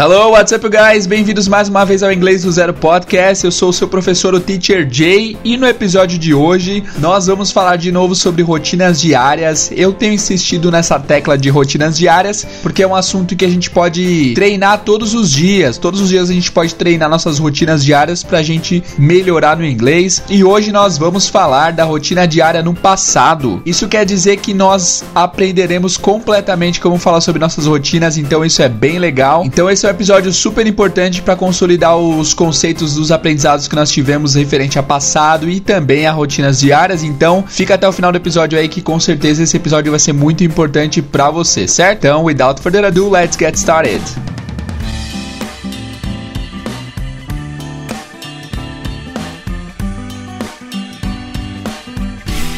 Hello, what's up, guys? Bem-vindos mais uma vez ao Inglês do Zero Podcast. Eu sou o seu professor, o Teacher Jay, e no episódio de hoje nós vamos falar de novo sobre rotinas diárias. Eu tenho insistido nessa tecla de rotinas diárias porque é um assunto que a gente pode treinar todos os dias. Todos os dias a gente pode treinar nossas rotinas diárias pra gente melhorar no inglês. E hoje nós vamos falar da rotina diária no passado. Isso quer dizer que nós aprenderemos completamente como falar sobre nossas rotinas, então isso é bem legal. Então esse é um episódio super importante para consolidar os conceitos dos aprendizados que nós tivemos referente a passado e também a rotinas diárias. Então, fica até o final do episódio aí que com certeza esse episódio vai ser muito importante para você, certo? Então, without further ado, let's get started.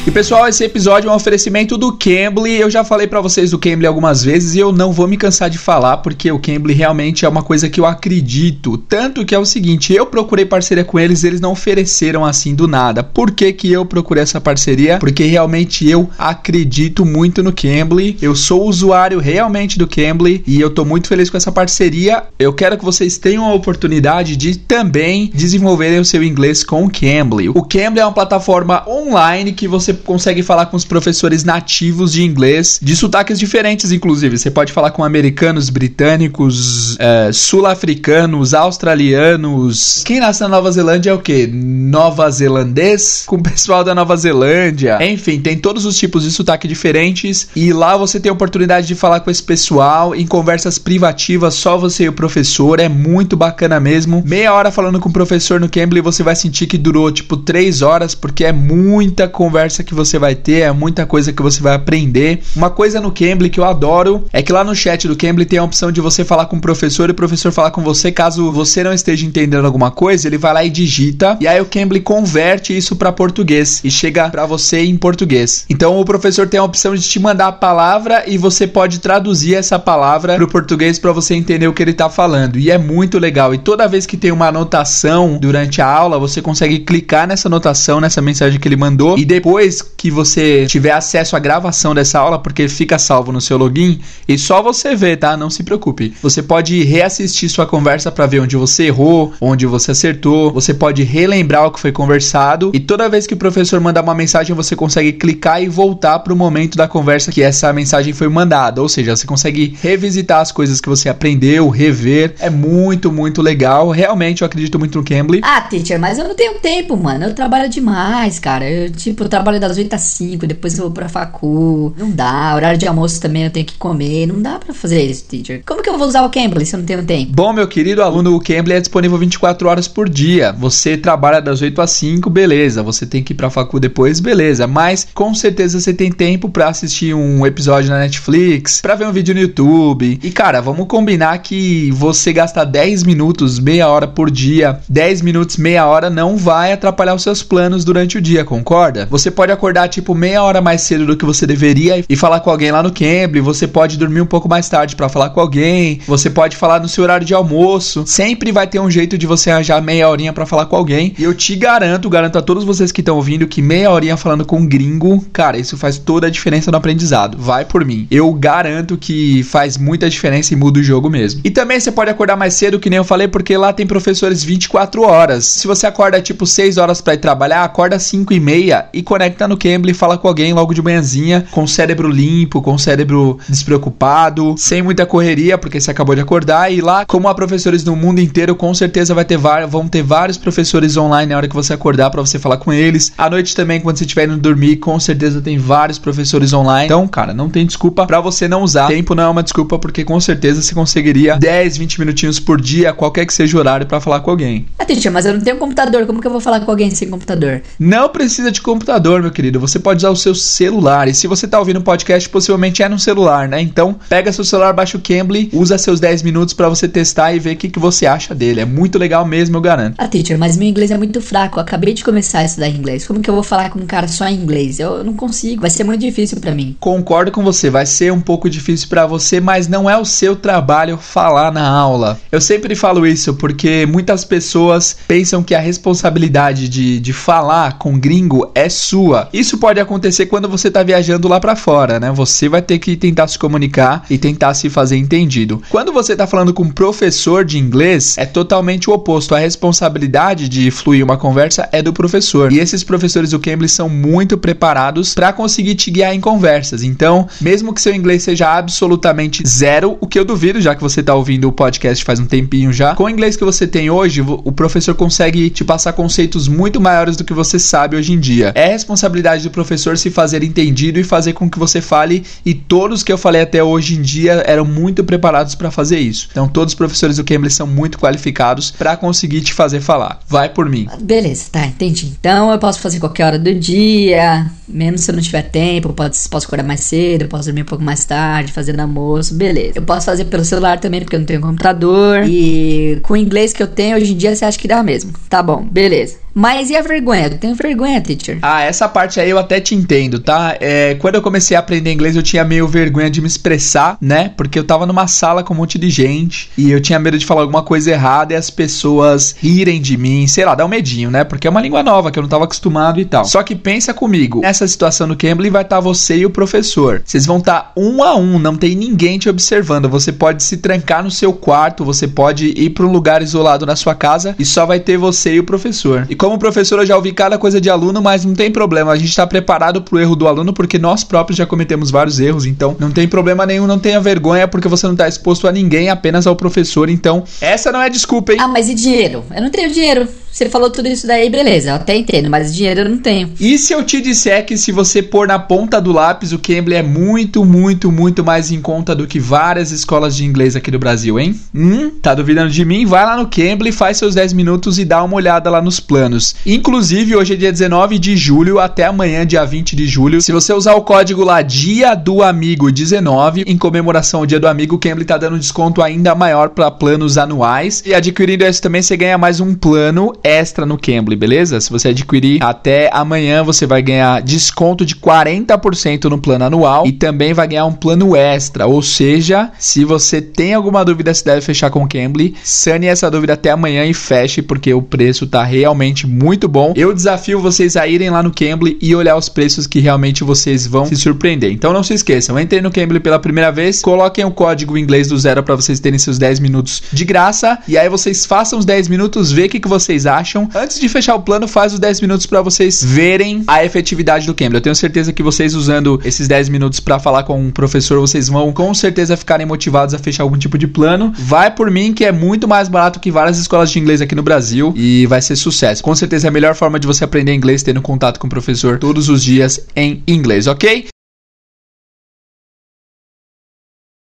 E pessoal, esse episódio é um oferecimento do Cambly. Eu já falei para vocês do Cambly algumas vezes e eu não vou me cansar de falar porque o Cambly realmente é uma coisa que eu acredito. Tanto que é o seguinte, eu procurei parceria com eles, eles não ofereceram assim do nada. Por que que eu procurei essa parceria? Porque realmente eu acredito muito no Cambly. Eu sou usuário realmente do Cambly e eu tô muito feliz com essa parceria. Eu quero que vocês tenham a oportunidade de também desenvolverem o seu inglês com o Cambly. O Cambly é uma plataforma online que você consegue falar com os professores nativos de inglês, de sotaques diferentes, inclusive. Você pode falar com americanos, britânicos, é, sul-africanos, australianos. Quem nasce na Nova Zelândia é o quê? Nova Zelandês? Com o pessoal da Nova Zelândia. Enfim, tem todos os tipos de sotaque diferentes. E lá você tem a oportunidade de falar com esse pessoal em conversas privativas, só você e o professor. É muito bacana mesmo. Meia hora falando com o professor no Cambly, você vai sentir que durou tipo três horas, porque é muita conversa que você vai ter, é muita coisa que você vai aprender. Uma coisa no Cambly que eu adoro é que lá no chat do Cambly tem a opção de você falar com o professor e o professor falar com você caso você não esteja entendendo alguma coisa, ele vai lá e digita e aí o Cambly converte isso para português e chega para você em português. Então o professor tem a opção de te mandar a palavra e você pode traduzir essa palavra para o português para você entender o que ele está falando. E é muito legal. E toda vez que tem uma anotação durante a aula, você consegue clicar nessa anotação, nessa mensagem que ele mandou e depois que você tiver acesso à gravação dessa aula, porque fica salvo no seu login e só você vê, tá? Não se preocupe. Você pode reassistir sua conversa para ver onde você errou, onde você acertou. Você pode relembrar o que foi conversado e toda vez que o professor mandar uma mensagem, você consegue clicar e voltar para o momento da conversa que essa mensagem foi mandada. Ou seja, você consegue revisitar as coisas que você aprendeu, rever. É muito, muito legal. Realmente eu acredito muito no Cambly. Ah, teacher, mas eu não tenho tempo, mano. Eu trabalho demais, cara. Eu, tipo, eu trabalho das 8 às 5, depois eu vou pra facu. Não dá. Horário de almoço também eu tenho que comer. Não dá pra fazer isso, teacher. Como que eu vou usar o Cambly se eu não tenho tempo? Bom, meu querido aluno, o Cambly é disponível 24 horas por dia. Você trabalha das 8 às 5, beleza. Você tem que ir pra facu depois, beleza. Mas com certeza você tem tempo pra assistir um episódio na Netflix, pra ver um vídeo no YouTube. E cara, vamos combinar que você gastar 10 minutos, meia hora por dia, 10 minutos, meia hora não vai atrapalhar os seus planos durante o dia, concorda? Você pode acordar tipo meia hora mais cedo do que você deveria e falar com alguém lá no Cambly. Você pode dormir um pouco mais tarde para falar com alguém. Você pode falar no seu horário de almoço. Sempre vai ter um jeito de você arranjar meia horinha para falar com alguém. E eu te garanto, garanto a todos vocês que estão ouvindo que meia horinha falando com um gringo, cara, isso faz toda a diferença no aprendizado. Vai por mim. Eu garanto que faz muita diferença e muda o jogo mesmo. E também você pode acordar mais cedo, que nem eu falei, porque lá tem professores 24 horas. Se você acorda tipo 6 horas para ir trabalhar, acorda 5 e meia e conecta no Cambly e fala com alguém logo de manhãzinha, com o cérebro limpo, com o cérebro despreocupado, sem muita correria, porque você acabou de acordar. E lá, como há professores no mundo inteiro, com certeza vai ter vão ter vários professores online na hora que você acordar para você falar com eles. À noite também, quando você estiver indo dormir, com certeza tem vários professores online. Então, cara, não tem desculpa para você não usar. Tempo não é uma desculpa, porque com certeza você conseguiria 10, 20 minutinhos por dia, qualquer que seja o horário, para falar com alguém. Ah, mas eu não tenho computador. Como que eu vou falar com alguém sem computador? Não precisa de computador, meu querido. Você pode usar o seu celular. E se você tá ouvindo um podcast, possivelmente é no celular, né? Então, pega seu celular, baixa o Cambly, usa seus 10 minutos para você testar e ver o que, que você acha dele. É muito legal mesmo, eu garanto. Ah, teacher, mas meu inglês é muito fraco. Eu acabei de começar a estudar inglês. Como que eu vou falar com um cara só em inglês? Eu não consigo. Vai ser muito difícil para mim. Concordo com você. Vai ser um pouco difícil para você, mas não é o seu trabalho falar na aula. Eu sempre falo isso porque muitas pessoas pensam que a responsabilidade de, de falar com gringo é sua Isso pode acontecer quando você está viajando lá para fora, né? Você vai ter que tentar se comunicar e tentar se fazer entendido. Quando você está falando com um professor de inglês, é totalmente o oposto. A responsabilidade de fluir uma conversa é do professor. E esses professores do Cambly são muito preparados para conseguir te guiar em conversas. Então, mesmo que seu inglês seja absolutamente zero, o que eu duvido, já que você está ouvindo o podcast faz um tempinho já, com o inglês que você tem hoje, o professor consegue te passar conceitos muito maiores do que você sabe hoje em dia. É responsabilidade do professor se fazer entendido e fazer com que você fale, e todos que eu falei até hoje em dia eram muito preparados para fazer isso. Então, todos os professores do Cambly são muito qualificados para conseguir te fazer falar. Vai por mim. Beleza, tá, entendi. Então, eu posso fazer qualquer hora do dia, mesmo se eu não tiver tempo, posso, posso acordar mais cedo, posso dormir um pouco mais tarde, fazer almoço, beleza. Eu posso fazer pelo celular também, porque eu não tenho computador. E com o inglês que eu tenho hoje em dia, você acha que dá mesmo. Tá bom, beleza. Mas e a vergonha? Eu tenho vergonha, teacher. Ah, essa parte aí eu até te entendo, tá? É, quando eu comecei a aprender inglês, eu tinha meio vergonha de me expressar, né? Porque eu tava numa sala com um monte de gente e eu tinha medo de falar alguma coisa errada e as pessoas rirem de mim, sei lá, dá um medinho, né? Porque é uma língua nova que eu não tava acostumado e tal. Só que pensa comigo, nessa situação no Cambly vai estar tá você e o professor. Vocês vão estar tá um a um, não tem ninguém te observando. Você pode se trancar no seu quarto, você pode ir para um lugar isolado na sua casa e só vai ter você e o professor. E como professor, eu já ouvi cada coisa de aluno, mas não tem problema. A gente está preparado para o erro do aluno porque nós próprios já cometemos vários erros. Então, não tem problema nenhum, não tenha vergonha porque você não está exposto a ninguém, apenas ao professor. Então, essa não é desculpa, hein? Ah, mas e dinheiro? Eu não tenho dinheiro. Você falou tudo isso daí, beleza, eu até entendo, mas dinheiro eu não tenho. E se eu te disser que se você pôr na ponta do lápis, o Cambly é muito, muito, muito mais em conta do que várias escolas de inglês aqui do Brasil, hein? Hum? Tá duvidando de mim? Vai lá no Cambly, faz seus 10 minutos e dá uma olhada lá nos planos. Inclusive, hoje é dia 19 de julho, até amanhã, dia 20 de julho. Se você usar o código lá, Dia do Amigo 19, em comemoração ao Dia do Amigo, o Cambly tá dando desconto ainda maior para planos anuais. E adquirindo esse também, você ganha mais um plano extra no Cambly, beleza? Se você adquirir até amanhã, você vai ganhar desconto de 40% no plano anual e também vai ganhar um plano extra. Ou seja, se você tem alguma dúvida se deve fechar com o Cambly, sane essa dúvida até amanhã e feche, porque o preço tá realmente muito bom. Eu desafio vocês a irem lá no Cambly e olhar os preços que realmente vocês vão se surpreender. Então não se esqueçam, entrem no Cambly pela primeira vez, coloquem o código inglês do zero para vocês terem seus 10 minutos de graça e aí vocês façam os 10 minutos, vê o que, que vocês acham. Antes de fechar o plano, faz os 10 minutos para vocês verem a efetividade do Cambly. Eu tenho certeza que vocês usando esses 10 minutos para falar com um professor, vocês vão com certeza ficarem motivados a fechar algum tipo de plano. Vai por mim que é muito mais barato que várias escolas de inglês aqui no Brasil e vai ser sucesso. Com certeza é a melhor forma de você aprender inglês tendo contato com o professor todos os dias em inglês, ok?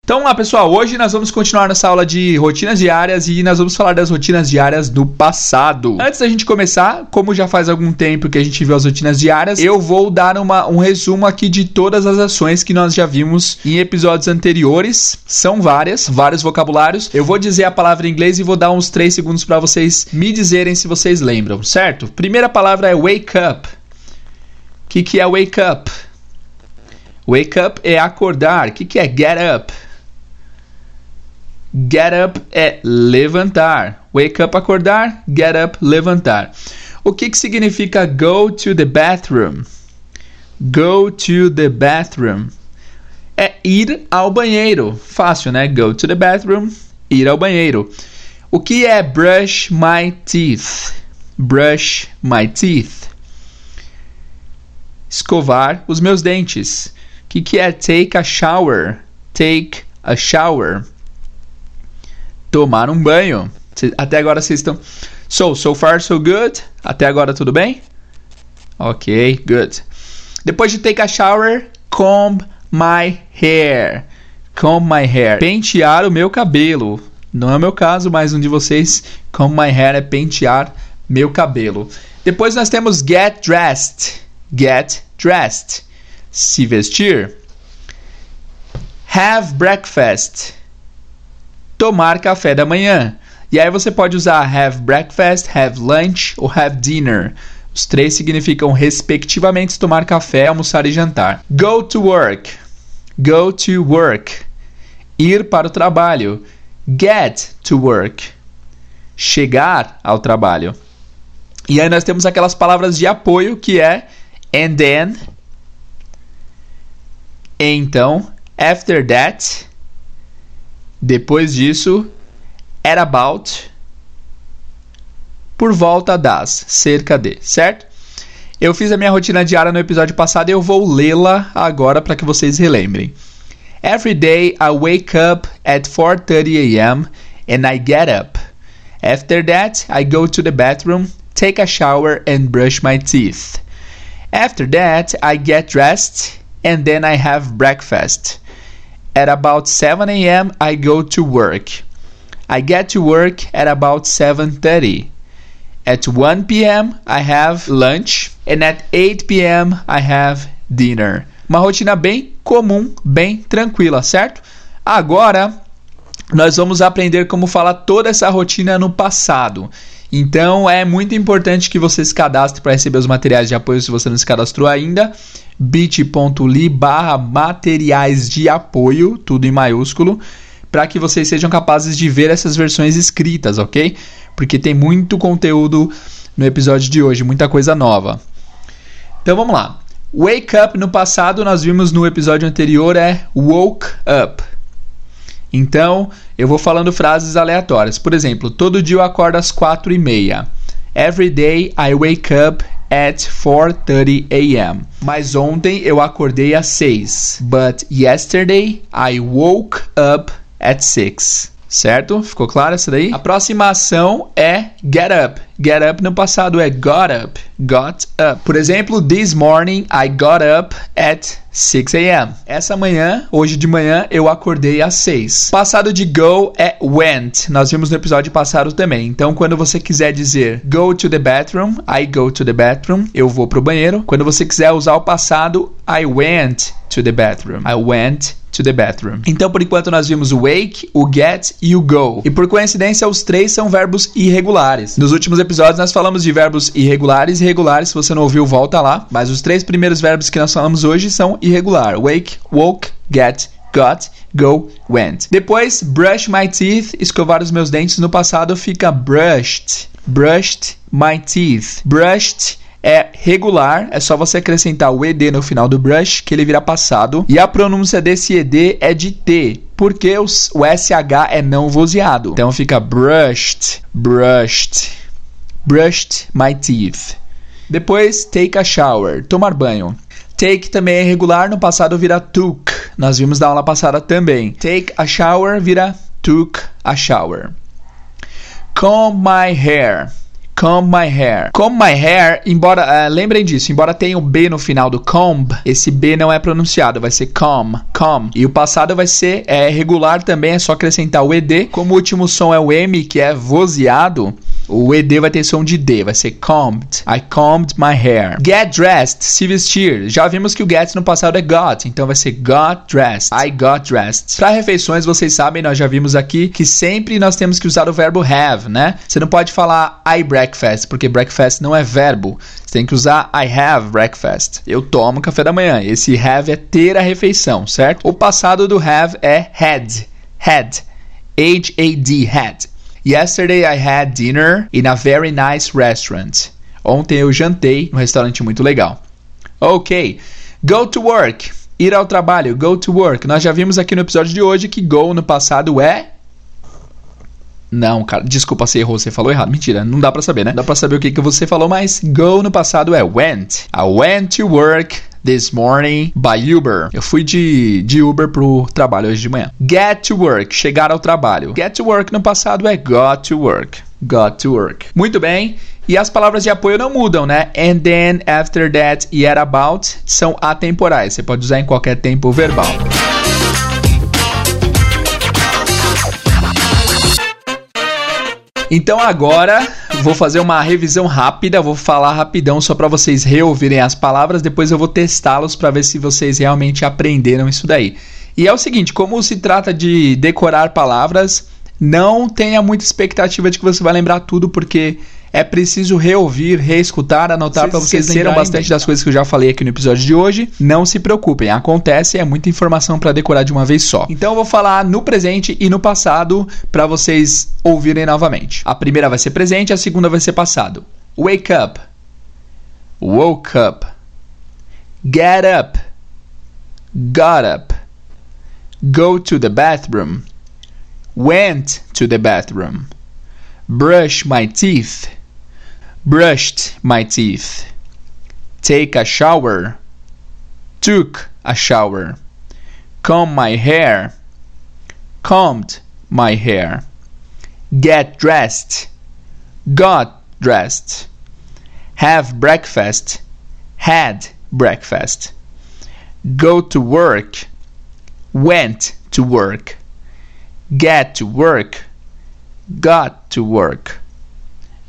Então, lá pessoal, hoje nós vamos continuar nessa aula de rotinas diárias e nós vamos falar das rotinas diárias do passado. Antes da gente começar, como já faz algum tempo que a gente viu as rotinas diárias, eu vou dar uma, um resumo aqui de todas as ações que nós já vimos em episódios anteriores. São várias, vários vocabulários. Eu vou dizer a palavra em inglês e vou dar uns 3 segundos para vocês me dizerem se vocês lembram, certo? Primeira palavra é wake up. O que, que é wake up? Wake up é acordar. O que, que é get up? Get up é levantar. Wake up, acordar. Get up, levantar. O que, que significa go to the bathroom? Go to the bathroom. É ir ao banheiro. Fácil, né? Go to the bathroom, ir ao banheiro. O que é brush my teeth? Brush my teeth. Escovar os meus dentes. O que, que é take a shower? Take a shower tomar um banho. Até agora vocês estão. So, so far so good? Até agora tudo bem? Ok, good. Depois de take a shower, comb my hair. Comb my hair. Pentear o meu cabelo. Não é o meu caso, mas um de vocês, comb my hair é pentear meu cabelo. Depois nós temos get dressed. Get dressed. Se vestir. Have breakfast tomar café da manhã. E aí você pode usar have breakfast, have lunch ou have dinner. Os três significam respectivamente tomar café, almoçar e jantar. Go to work. Go to work. Ir para o trabalho. Get to work. Chegar ao trabalho. E aí nós temos aquelas palavras de apoio que é And then. Então. After that. Depois disso. At about. Por volta das. Cerca de. Certo? Eu fiz a minha rotina diária no episódio passado e eu vou lê-la agora para que vocês relembrem. Every day I wake up at 4:30 a.m. and I get up. After that, I go to the bathroom, take a shower and brush my teeth. After that, I get dressed and then I have breakfast. At about 7 a.m., I go to work. I get to work at about 7:30. At 1 p.m., I have lunch and at 8 p.m. I have dinner. Uma rotina bem comum, bem tranquila, certo? Agora nós vamos aprender como falar toda essa rotina no passado. Então é muito importante que você se cadastre para receber os materiais de apoio se você não se cadastrou ainda. bit.ly barra materiais de apoio, tudo em maiúsculo, para que vocês sejam capazes de ver essas versões escritas, ok? porque tem muito conteúdo no episódio de hoje, muita coisa nova. Então vamos lá. Wake up no passado nós vimos no episódio anterior é woke up. Então eu vou falando frases aleatórias. Por exemplo, todo dia eu acordo às quatro e meia. Every day I wake up at 4:30 a.m. Mas ontem eu acordei às 6. But yesterday I woke up at 6. Certo? Ficou claro essa daí? A próxima ação é get up. Get up no passado é got up. Got up. Por exemplo, this morning I got up at 6 a.m. Essa manhã, hoje de manhã, eu acordei às 6. Passado de go é went. Nós vimos no episódio passado também. Então, quando você quiser dizer go to the bathroom, I go to the bathroom, eu vou pro banheiro. Quando você quiser usar o passado, I went to the bathroom. I went to the bathroom. Então, por enquanto, nós vimos o wake, o get e o go. E por coincidência, os três são verbos irregulares. Nos últimos episódios, nós falamos de verbos irregulares e regulares. Se você não ouviu, volta lá. Mas os três primeiros verbos que nós falamos hoje são irregular: wake, woke, get got, go, went. Depois, brush my teeth, escovar os meus dentes. No passado fica brushed, brushed my teeth. Brushed é regular, é só você acrescentar o ed no final do brush que ele vira passado. E a pronúncia desse ed é de T, porque o SH é não vozeado. Então fica brushed, brushed, brushed my teeth. Depois, take a shower, tomar banho. Take também é regular, no passado vira took. Nós vimos da aula passada também. Take a shower vira took a shower. Comb my hair comb my hair. Comb my hair, embora, uh, lembrem disso, embora tenha o B no final do comb, esse B não é pronunciado, vai ser comb, comb. E o passado vai ser é, regular também, é só acrescentar o ED. Como o último som é o M, que é vozeado, o ED vai ter som de D, vai ser combed. I combed my hair. Get dressed, se vestir. Já vimos que o get no passado é got, então vai ser got dressed. I got dressed. Para refeições, vocês sabem, nós já vimos aqui que sempre nós temos que usar o verbo have, né? Você não pode falar I breakfast, porque breakfast não é verbo. Você tem que usar I have breakfast. Eu tomo café da manhã. Esse have é ter a refeição, certo? O passado do have é had. Had. H-A-D, had. Yesterday I had dinner in a very nice restaurant. Ontem eu jantei num restaurante muito legal. Ok. Go to work. Ir ao trabalho. Go to work. Nós já vimos aqui no episódio de hoje que go no passado é não, cara, desculpa, você errou, você falou errado. Mentira, não dá pra saber, né? Dá pra saber o que, que você falou, mas go no passado é went. I went to work this morning by Uber. Eu fui de, de Uber pro trabalho hoje de manhã. Get to work, chegar ao trabalho. Get to work no passado é got to work. Got to work. Muito bem. E as palavras de apoio não mudam, né? And then, after that e at about são atemporais. Você pode usar em qualquer tempo verbal. Então agora vou fazer uma revisão rápida, vou falar rapidão só para vocês reouvirem as palavras, depois eu vou testá-los para ver se vocês realmente aprenderam isso daí. E é o seguinte, como se trata de decorar palavras, não tenha muita expectativa de que você vai lembrar tudo, porque é preciso reouvir, reescutar, anotar para vocês esqueceram bastante das coisas que eu já falei aqui no episódio de hoje. Não se preocupem, acontece, é muita informação para decorar de uma vez só. Então eu vou falar no presente e no passado para vocês ouvirem novamente. A primeira vai ser presente, a segunda vai ser passado. Wake up. Woke up. Get up. Got up. Go to the bathroom. Went to the bathroom. Brush my teeth. Brushed my teeth. Take a shower. Took a shower. Comb my hair. Combed my hair. Get dressed. Got dressed. Have breakfast. Had breakfast. Go to work. Went to work. Get to work. Got to work.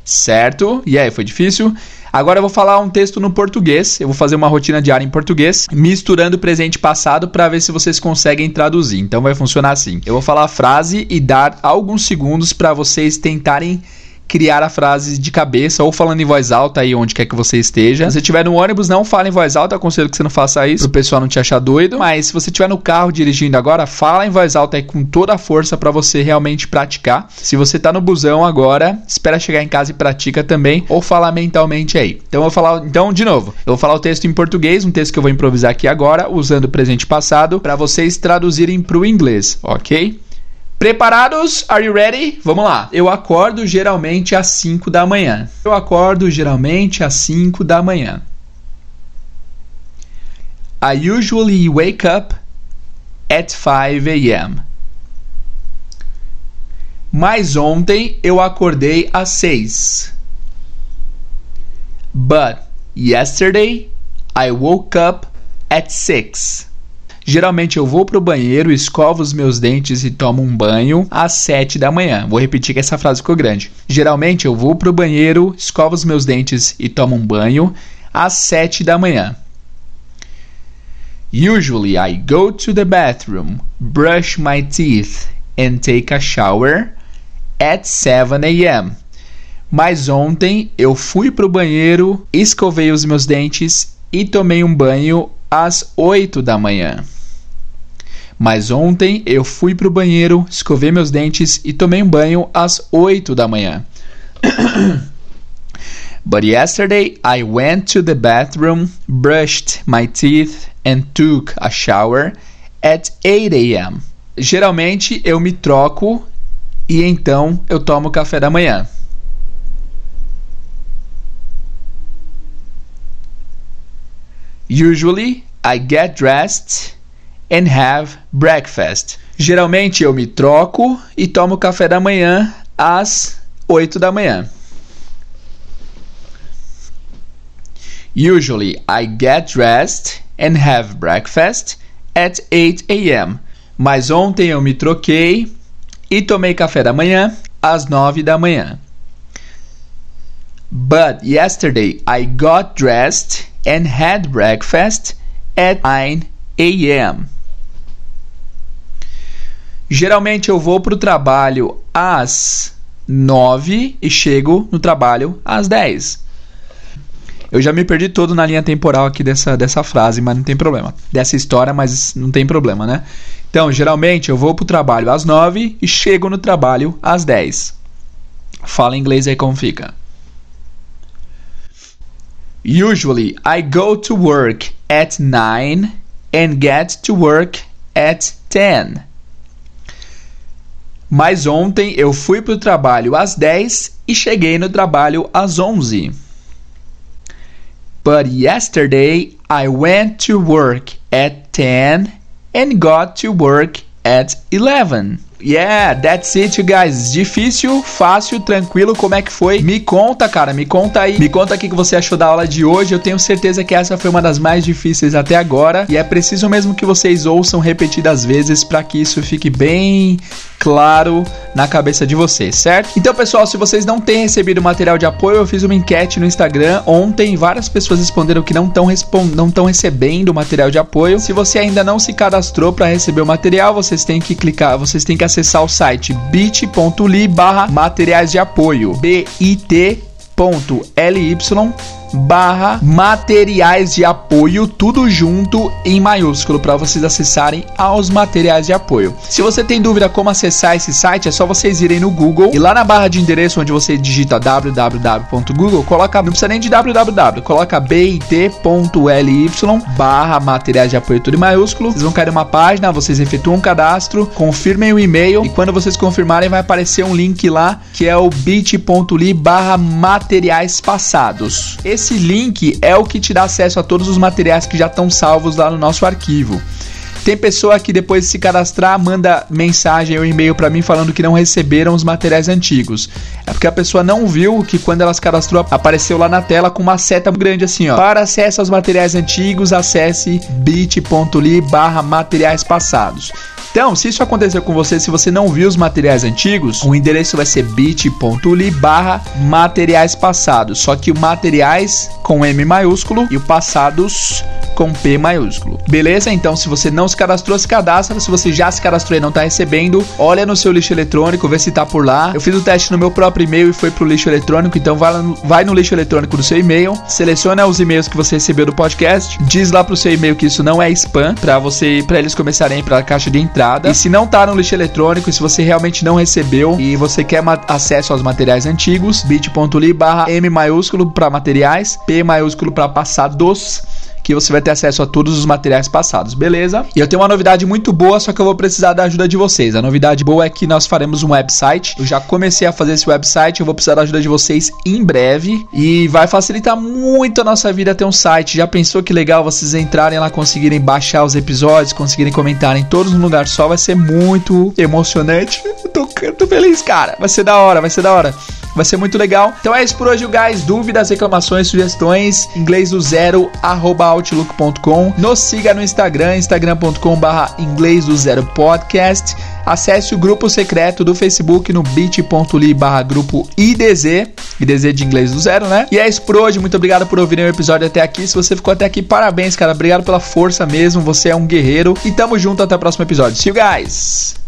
Certo? E aí, foi difícil? Agora eu vou falar um texto no português. Eu vou fazer uma rotina diária em português, misturando presente e passado para ver se vocês conseguem traduzir. Então vai funcionar assim. Eu vou falar a frase e dar alguns segundos para vocês tentarem criar a frase de cabeça ou falando em voz alta aí onde quer que você esteja. Se você estiver no ônibus, não fale em voz alta, aconselho que você não faça isso, pro pessoal não te achar doido. Mas se você estiver no carro dirigindo agora, fala em voz alta aí com toda a força para você realmente praticar. Se você tá no busão agora, espera chegar em casa e pratica também ou fala mentalmente aí. Então eu vou falar, então de novo, eu vou falar o texto em português, um texto que eu vou improvisar aqui agora, usando o presente passado para vocês traduzirem pro inglês, OK? Preparados? Are you ready? Vamos lá. Eu acordo geralmente às 5 da manhã. Eu acordo geralmente às 5 da manhã. I usually wake up at 5 a.m. Mas ontem eu acordei às 6. But yesterday I woke up at 6. Geralmente eu vou pro banheiro, escovo os meus dentes e tomo um banho às 7 da manhã. Vou repetir que essa frase ficou grande. Geralmente eu vou pro banheiro, escovo os meus dentes e tomo um banho às 7 da manhã. Usually I go to the bathroom, brush my teeth and take a shower at 7 a.m. Mas ontem eu fui pro banheiro, escovei os meus dentes e tomei um banho às 8 da manhã. Mas ontem eu fui pro banheiro, escovei meus dentes e tomei um banho às 8 da manhã. But yesterday I went to the bathroom, brushed my teeth and took a shower at 8 a.m. Geralmente eu me troco e então eu tomo café da manhã. Usually I get dressed and have breakfast. Geralmente eu me troco e tomo café da manhã às 8 da manhã. Usually I get dressed and have breakfast at 8 a.m. Mas ontem eu me troquei e tomei café da manhã às 9 da manhã. But yesterday I got dressed and had breakfast at 9 a.m. Geralmente eu vou para o trabalho às 9 e chego no trabalho às 10. Eu já me perdi todo na linha temporal aqui dessa, dessa frase, mas não tem problema. Dessa história, mas não tem problema, né? Então, geralmente eu vou para o trabalho às 9 e chego no trabalho às 10. Fala em inglês aí como fica. Usually I go to work at 9 and get to work at 10. Mas ontem eu fui para o trabalho às 10 e cheguei no trabalho às 11. But yesterday I went to work at 10 and got to work at 11. Yeah, that's it, guys. Difícil, fácil, tranquilo. Como é que foi? Me conta, cara. Me conta aí. Me conta o que você achou da aula de hoje. Eu tenho certeza que essa foi uma das mais difíceis até agora. E é preciso mesmo que vocês ouçam repetidas vezes para que isso fique bem claro na cabeça de vocês, certo? Então, pessoal, se vocês não têm recebido material de apoio, eu fiz uma enquete no Instagram ontem. Várias pessoas responderam que não estão não estão recebendo material de apoio. Se você ainda não se cadastrou para receber o material, vocês têm que clicar, vocês têm que acessar o site bit.ly barra materiais de apoio bit.ly barra materiais de apoio, tudo junto em maiúsculo, para vocês acessarem aos materiais de apoio. Se você tem dúvida como acessar esse site, é só vocês irem no Google e lá na barra de endereço onde você digita www.google, coloca, não precisa nem de www, coloca bit.ly barra materiais de apoio, tudo em maiúsculo. Vocês vão cair uma página, vocês efetuam um cadastro, confirmem o e-mail e quando vocês confirmarem vai aparecer um link lá que é o bit.ly barra materiais passados. Esse link é o que te dá acesso a todos os materiais que já estão salvos lá no nosso arquivo. Tem pessoa que depois de se cadastrar manda mensagem ou e-mail para mim falando que não receberam os materiais antigos. É porque a pessoa não viu que quando ela se cadastrou apareceu lá na tela com uma seta grande assim, ó. Para acesso aos materiais antigos, acesse bit.ly barra materiais passados. Então, se isso aconteceu com você, se você não viu os materiais antigos, o endereço vai ser bit.ly barra materiais passados. Só que o materiais com M maiúsculo e o passados com P maiúsculo. Beleza? Então, se você não se cadastrou, se cadastra. Se você já se cadastrou e não está recebendo, olha no seu lixo eletrônico, vê se tá por lá. Eu fiz o teste no meu próprio e-mail e foi pro lixo eletrônico, então vai, no, vai no lixo eletrônico do seu e-mail, seleciona os e-mails que você recebeu do podcast, diz lá pro seu e-mail que isso não é spam, para você, para eles começarem para a caixa de entrada. E se não tá no lixo eletrônico, se você realmente não recebeu e você quer acesso aos materiais antigos, bit.ly barra M maiúsculo para materiais, P maiúsculo para passados que você vai ter acesso a todos os materiais passados, beleza? E eu tenho uma novidade muito boa, só que eu vou precisar da ajuda de vocês. A novidade boa é que nós faremos um website. Eu já comecei a fazer esse website, eu vou precisar da ajuda de vocês em breve e vai facilitar muito a nossa vida ter um site. Já pensou que legal vocês entrarem lá, conseguirem baixar os episódios, conseguirem comentar em todos no lugar só? Vai ser muito emocionante. Eu tô, eu tô feliz, cara. Vai ser da hora, vai ser da hora. Vai ser muito legal. Então é isso por hoje, guys. Dúvidas, reclamações, sugestões, inglês do zero, arroba outlook.com. Nos siga no Instagram, instagram.com barra inglês do zero podcast. Acesse o grupo secreto do Facebook no bit.ly barra grupo IDZ, IDZ de inglês do zero, né? E é isso por hoje, muito obrigado por ouvirem o episódio até aqui. Se você ficou até aqui, parabéns, cara. Obrigado pela força mesmo, você é um guerreiro. E tamo junto até o próximo episódio. See you guys!